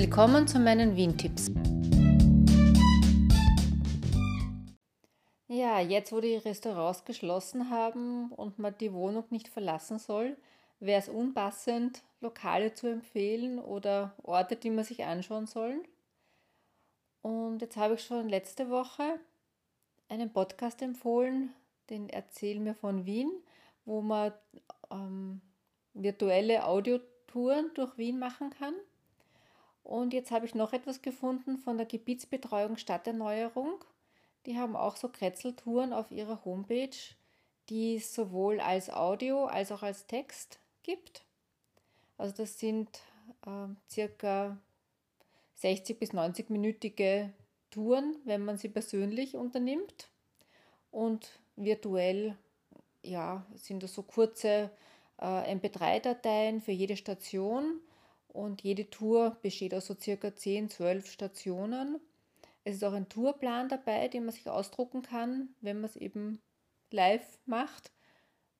Willkommen zu meinen Wien-Tipps. Ja, jetzt wo die Restaurants geschlossen haben und man die Wohnung nicht verlassen soll, wäre es unpassend, Lokale zu empfehlen oder Orte, die man sich anschauen soll. Und jetzt habe ich schon letzte Woche einen Podcast empfohlen, den Erzähl mir von Wien, wo man ähm, virtuelle Audiotouren durch Wien machen kann. Und jetzt habe ich noch etwas gefunden von der Gebietsbetreuung Stadterneuerung. Die haben auch so Kretzeltouren auf ihrer Homepage, die es sowohl als Audio als auch als Text gibt. Also das sind äh, circa 60 bis 90 minütige Touren, wenn man sie persönlich unternimmt. Und virtuell ja, sind das so kurze äh, MP3-Dateien für jede Station und jede Tour besteht aus so circa 10, 12 Stationen. Es ist auch ein Tourplan dabei, den man sich ausdrucken kann, wenn man es eben live macht.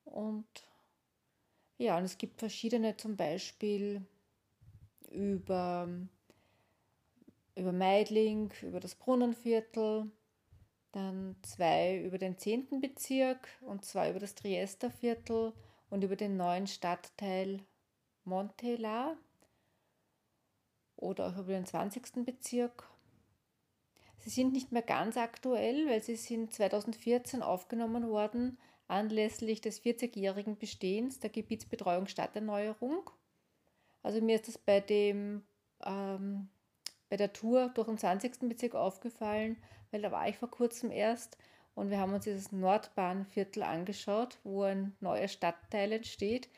Und ja, und es gibt verschiedene zum Beispiel über, über Meidling, über das Brunnenviertel, dann zwei über den 10. Bezirk und zwei über das Triester Viertel und über den neuen Stadtteil Montela oder auch über den 20. Bezirk. Sie sind nicht mehr ganz aktuell, weil sie sind 2014 aufgenommen worden anlässlich des 40-jährigen Bestehens der Gebietsbetreuung Stadterneuerung. Also mir ist das bei, dem, ähm, bei der Tour durch den 20. Bezirk aufgefallen, weil da war ich vor kurzem erst und wir haben uns dieses Nordbahnviertel angeschaut, wo ein neuer Stadtteil entsteht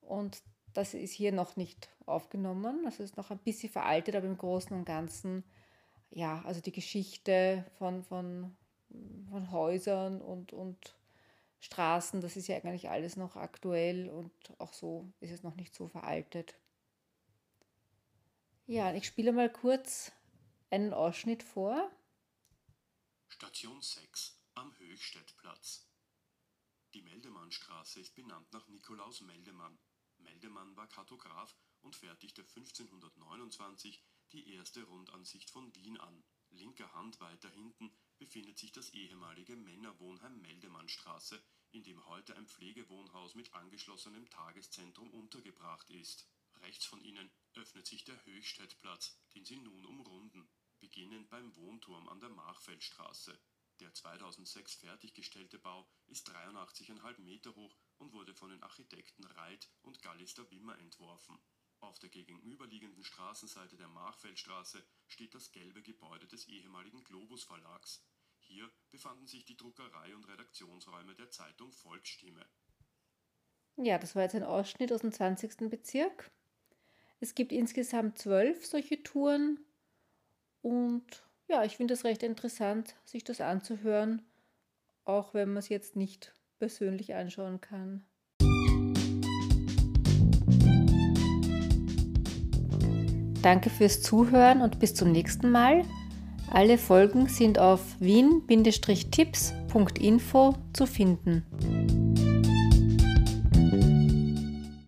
und das ist hier noch nicht aufgenommen. Das ist noch ein bisschen veraltet, aber im Großen und Ganzen, ja, also die Geschichte von, von, von Häusern und, und Straßen, das ist ja eigentlich alles noch aktuell und auch so ist es noch nicht so veraltet. Ja, ich spiele mal kurz einen Ausschnitt vor. Station 6 am Höchstädtplatz. Die Meldemannstraße ist benannt nach Nikolaus Meldemann, Meldemann war Kartograf und fertigte 1529 die erste Rundansicht von Wien an. Linker Hand weiter hinten befindet sich das ehemalige Männerwohnheim Meldemannstraße, in dem heute ein Pflegewohnhaus mit angeschlossenem Tageszentrum untergebracht ist. Rechts von ihnen öffnet sich der Höchstädtplatz, den sie nun umrunden, beginnend beim Wohnturm an der Machfeldstraße. Der 2006 fertiggestellte Bau ist 83,5 Meter hoch und wurde von den Architekten Reit und Gallister Wimmer entworfen. Auf der gegenüberliegenden Straßenseite der Machfeldstraße steht das gelbe Gebäude des ehemaligen Globus Verlags. Hier befanden sich die Druckerei und Redaktionsräume der Zeitung Volksstimme. Ja, das war jetzt ein Ausschnitt aus dem 20. Bezirk. Es gibt insgesamt zwölf solche Touren und ja, ich finde es recht interessant, sich das anzuhören, auch wenn man es jetzt nicht persönlich anschauen kann. Danke fürs Zuhören und bis zum nächsten Mal. Alle Folgen sind auf wien-tipps.info zu finden.